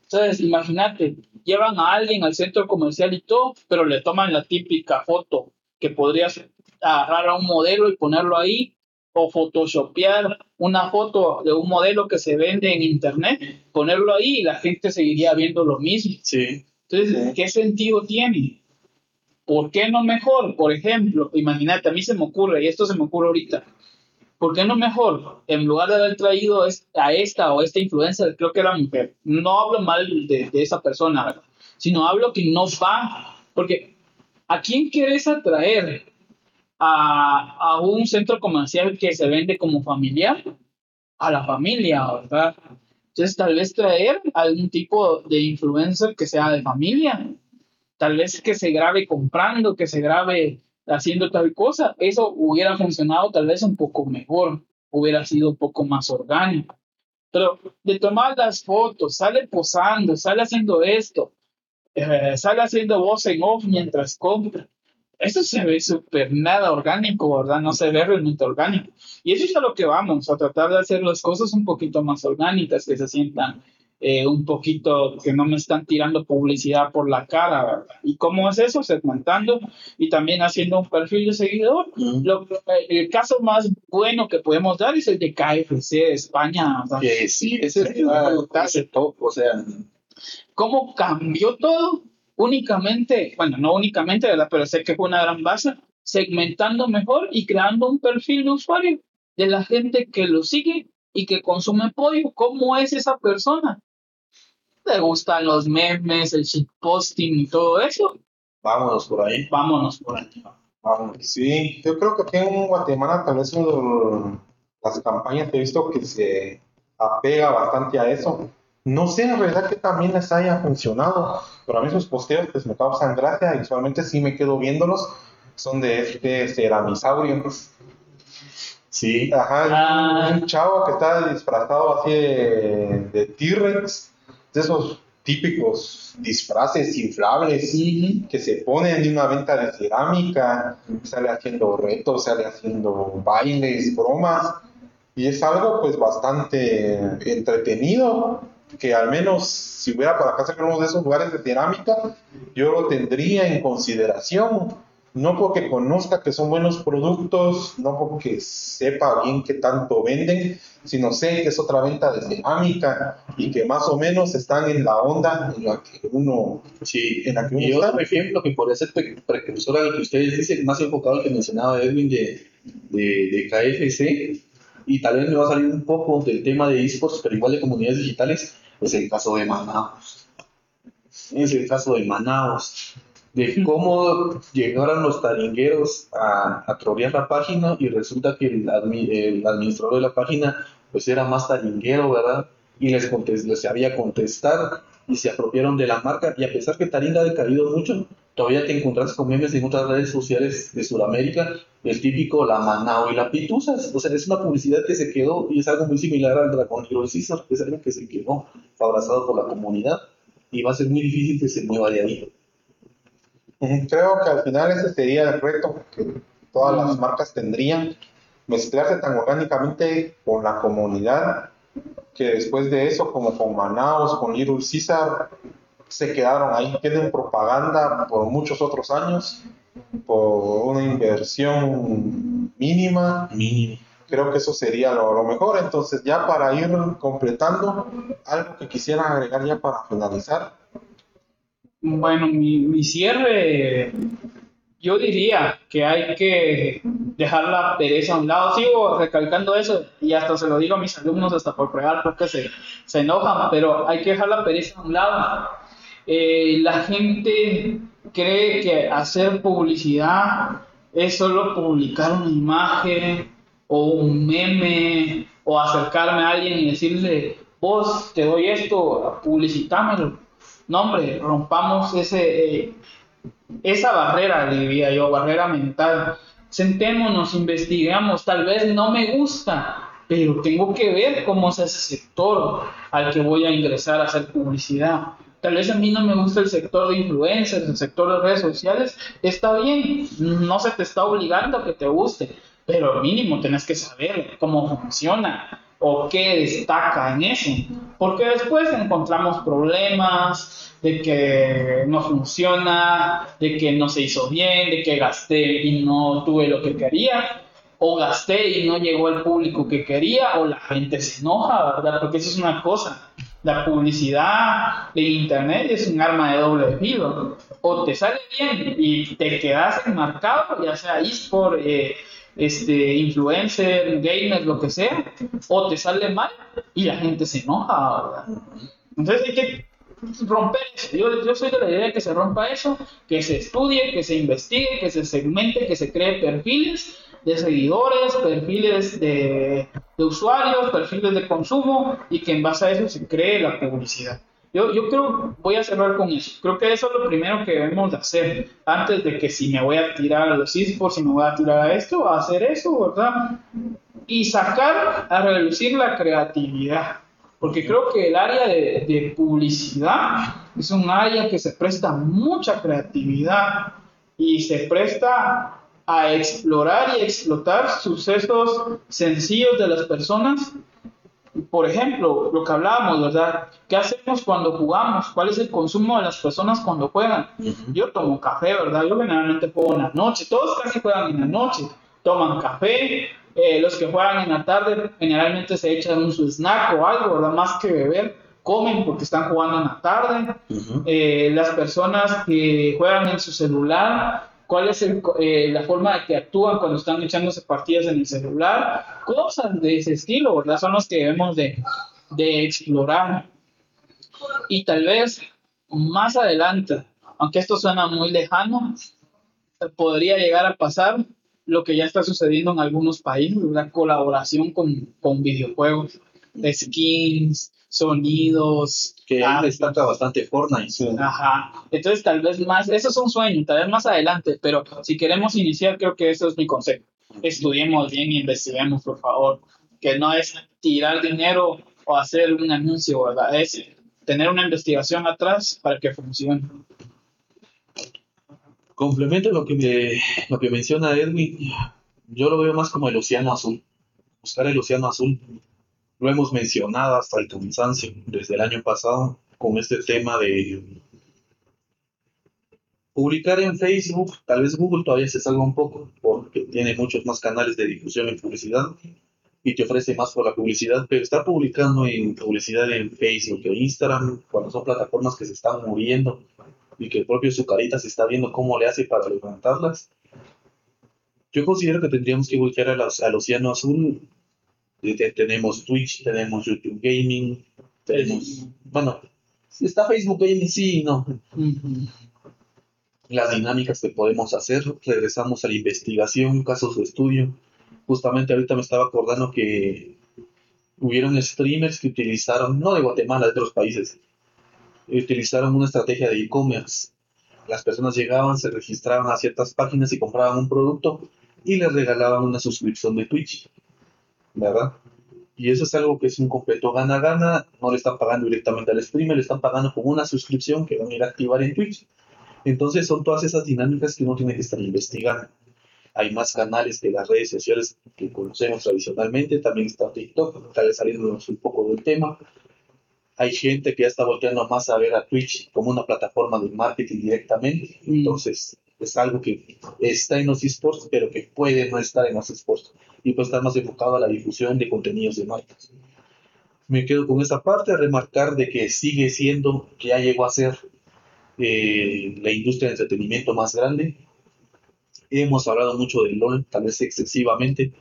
Entonces, imagínate, llevan a alguien al centro comercial y todo, pero le toman la típica foto que podrías agarrar a un modelo y ponerlo ahí, o photoshopear una foto de un modelo que se vende en internet, ponerlo ahí y la gente seguiría viendo lo mismo. Sí. Entonces, ¿qué sentido tiene? ¿Por qué no mejor? Por ejemplo, imagínate, a mí se me ocurre, y esto se me ocurre ahorita, ¿por qué no mejor, en lugar de haber traído a esta o esta influencer, creo que era mujer, no hablo mal de, esa persona, sino hablo que no va, porque ¿a quién quieres atraer? A, a, un centro comercial que se vende como familiar, a la familia, ¿verdad? Entonces, tal vez traer algún tipo de influencer que sea de familia, tal vez que se grabe comprando, que se grabe haciendo tal cosa, eso hubiera funcionado tal vez un poco mejor, hubiera sido un poco más orgánico. Pero de tomar las fotos, sale posando, sale haciendo esto, eh, sale haciendo voz en off mientras compra. Eso se ve súper nada orgánico, ¿verdad? No se ve realmente orgánico. Y eso es a lo que vamos, a tratar de hacer las cosas un poquito más orgánicas, que se sientan eh, un poquito que no me están tirando publicidad por la cara, ¿verdad? ¿Y cómo es eso? Segmentando y también haciendo un perfil de seguidor. Lo, eh, el caso más bueno que podemos dar es el de KFC de España. Que sí, ese es top, o sea. ¿Cómo cambió todo? Únicamente, bueno, no únicamente, ¿verdad? Pero sé que fue una gran base, segmentando mejor y creando un perfil de usuario de la gente que lo sigue y que consume pollo. ¿Cómo es esa persona? Le gustan los memes, el shitposting y todo eso. Vámonos por ahí. Vámonos por ahí. Sí, yo creo que aquí en Guatemala tal vez las campañas que he visto que se apega bastante a eso. No sé en realidad que también les haya funcionado, pero a mí esos posteos pues me causan gracia y usualmente sí me quedo viéndolos. Son de este ceramisaurio. Sí. Ajá, ah. un chavo que está disfrazado así de, de T-Rex de esos típicos disfraces inflables que se ponen en una venta de cerámica, sale haciendo retos, sale haciendo bailes, bromas, y es algo pues bastante entretenido, que al menos si hubiera para acá uno de esos lugares de cerámica, yo lo tendría en consideración, no porque conozca que son buenos productos, no porque sepa bien qué tanto venden, sino sé que es otra venta de cerámica y que más o menos están en la onda en la que uno, Sí, en la que uno y está. otro ejemplo que podría ser pre- precursor a lo que ustedes dicen, más enfocado al que mencionaba Edwin de, de, de KFC, y tal vez me va a salir un poco del tema de esports, pero igual de comunidades digitales, es el caso de Manaus. Es el caso de Manaus, de cómo llegaron los taringueros a, a trolear la página y resulta que el, admi- el administrador de la página pues era más taringuero, ¿verdad? Y les, contes- les sabía contestar y se apropiaron de la marca y a pesar que Taringa ha decaído mucho, todavía te encontrás con memes en otras redes sociales de Sudamérica, el típico la Manao y la Pituzas, o sea, es una publicidad que se quedó y es algo muy similar al Dragón Hero Caesar, es algo que se quedó, abrazado por la comunidad y va a ser muy difícil que se mueva de ahí. Creo que al final ese sería el reto que todas las marcas tendrían, mezclarse tan orgánicamente con la comunidad, que después de eso, como con Manaus, con Little Caesar, se quedaron ahí, tienen propaganda por muchos otros años, por una inversión mínima, Mínimo. creo que eso sería lo, lo mejor. Entonces, ya para ir completando, algo que quisiera agregar ya para finalizar. Bueno, mi, mi cierre, yo diría que hay que dejar la pereza a un lado. Sigo recalcando eso y hasta se lo digo a mis alumnos hasta por fregar porque se, se enojan, pero hay que dejar la pereza a un lado. Eh, la gente cree que hacer publicidad es solo publicar una imagen o un meme o acercarme a alguien y decirle, vos te doy esto, publicitámelo. No, hombre, rompamos ese, eh, esa barrera, diría yo, barrera mental. Sentémonos, investigamos, tal vez no me gusta, pero tengo que ver cómo es ese sector al que voy a ingresar a hacer publicidad. Tal vez a mí no me gusta el sector de influencers, el sector de redes sociales, está bien, no se te está obligando a que te guste, pero mínimo tenés que saber cómo funciona o qué destaca en eso, porque después encontramos problemas de que no funciona, de que no se hizo bien, de que gasté y no tuve lo que quería, o gasté y no llegó al público que quería, o la gente se enoja, ¿verdad? Porque eso es una cosa. La publicidad de internet es un arma de doble filo. O te sale bien y te quedas enmarcado, ya sea eSport, eh, este, influencer, gamer, lo que sea, o te sale mal y la gente se enoja. Entonces hay que romper eso. Yo, yo soy de la idea de que se rompa eso, que se estudie, que se investigue, que se segmente, que se cree perfiles de seguidores, perfiles de, de usuarios, perfiles de consumo y que en base a eso se cree la publicidad. Yo, yo creo, voy a cerrar con eso. Creo que eso es lo primero que debemos de hacer antes de que si me voy a tirar a los esports, si me voy a tirar a esto, a hacer eso, ¿verdad? Y sacar a reducir la creatividad. Porque creo que el área de, de publicidad es un área que se presta mucha creatividad y se presta a explorar y explotar sucesos sencillos de las personas. Por ejemplo, lo que hablábamos, ¿verdad? ¿Qué hacemos cuando jugamos? ¿Cuál es el consumo de las personas cuando juegan? Yo tomo café, ¿verdad? Yo generalmente juego en la noche. Todos casi juegan en la noche. Toman café. Eh, los que juegan en la tarde generalmente se echan un su snack o algo, ¿verdad? Más que beber, comen porque están jugando en la tarde. Eh, las personas que juegan en su celular, cuál es el, eh, la forma que actúan cuando están echándose partidas en el celular, cosas de ese estilo, ¿verdad? Son los que debemos de, de explorar. Y tal vez más adelante, aunque esto suena muy lejano, podría llegar a pasar lo que ya está sucediendo en algunos países, una colaboración con, con videojuegos, de skins, sonidos. Que ah, ahí destaca bastante Fortnite. Ajá. Entonces, tal vez más, eso es un sueño, tal vez más adelante, pero si queremos iniciar, creo que eso es mi consejo. Estudiemos bien y investiguemos, por favor. Que no es tirar dinero o hacer un anuncio, ¿verdad? Es tener una investigación atrás para que funcione. Complemento lo que, me, lo que menciona Edwin. Yo lo veo más como el océano azul. Buscar el océano azul. Lo hemos mencionado hasta el cansancio desde el año pasado con este tema de Publicar en Facebook, tal vez Google todavía se salga un poco porque tiene muchos más canales de difusión y publicidad y te ofrece más por la publicidad, pero estar publicando en publicidad en Facebook o Instagram, cuando son plataformas que se están muriendo y que el propio su carita se está viendo cómo le hace para levantarlas, yo considero que tendríamos que voltear al, al océano azul. Tenemos Twitch, tenemos YouTube Gaming, tenemos, bueno, está Facebook Gaming, sí, no las dinámicas que podemos hacer, regresamos a la investigación, casos de estudio. Justamente ahorita me estaba acordando que hubieron streamers que utilizaron, no de Guatemala, de otros países, utilizaron una estrategia de e-commerce. Las personas llegaban, se registraban a ciertas páginas y compraban un producto y les regalaban una suscripción de Twitch, ¿verdad? Y eso es algo que es un completo gana-gana, no le están pagando directamente al streamer, le están pagando con una suscripción que van a ir a activar en Twitch entonces son todas esas dinámicas que uno tiene que estar investigando. Hay más canales de las redes sociales que conocemos tradicionalmente, también está TikTok, tal vez saliéndonos un poco del tema. Hay gente que ya está volteando más a ver a Twitch como una plataforma de marketing directamente. Mm. Entonces, es algo que está en los esports, pero que puede no estar en los esports y puede estar más enfocado a la difusión de contenidos de marcas. Me quedo con esa parte, remarcar de que sigue siendo, que ya llegó a ser eh, la industria de entretenimiento más grande. Hemos hablado mucho del LOL, tal vez excesivamente,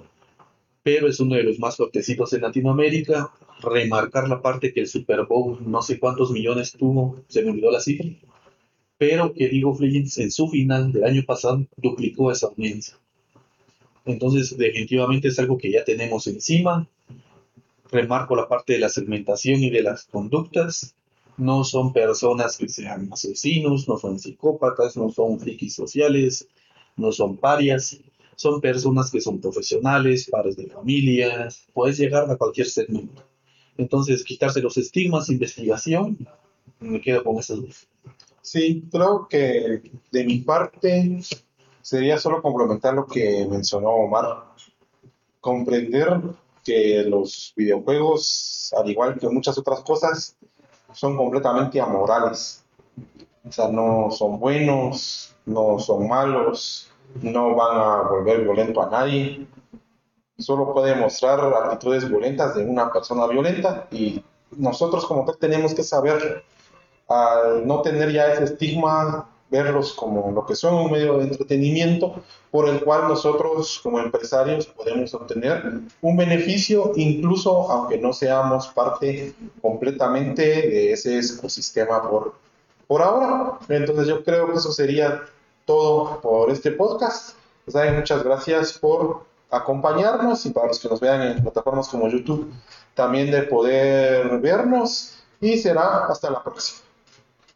pero es uno de los más fuertecitos en Latinoamérica. Remarcar la parte que el Super Bowl no sé cuántos millones tuvo, se me olvidó la cifra, pero que League of en su final del año pasado duplicó esa audiencia. Entonces, definitivamente es algo que ya tenemos encima. Remarco la parte de la segmentación y de las conductas no son personas que sean asesinos, no son psicópatas, no son frikis sociales, no son parias, son personas que son profesionales, padres de familia, puedes llegar a cualquier segmento. Entonces, quitarse los estigmas, investigación, me quedo con esas dos. Sí, creo que de mi parte sería solo complementar lo que mencionó Omar. Comprender que los videojuegos, al igual que muchas otras cosas, son completamente amorales. O sea, no son buenos, no son malos, no van a volver violento a nadie. Solo puede mostrar actitudes violentas de una persona violenta y nosotros como tal tenemos que saber, al no tener ya ese estigma verlos como lo que son un medio de entretenimiento por el cual nosotros como empresarios podemos obtener un beneficio incluso aunque no seamos parte completamente de ese ecosistema por, por ahora. Entonces yo creo que eso sería todo por este podcast. Pues, muchas gracias por acompañarnos y para los que nos vean en plataformas como YouTube también de poder vernos y será hasta la próxima.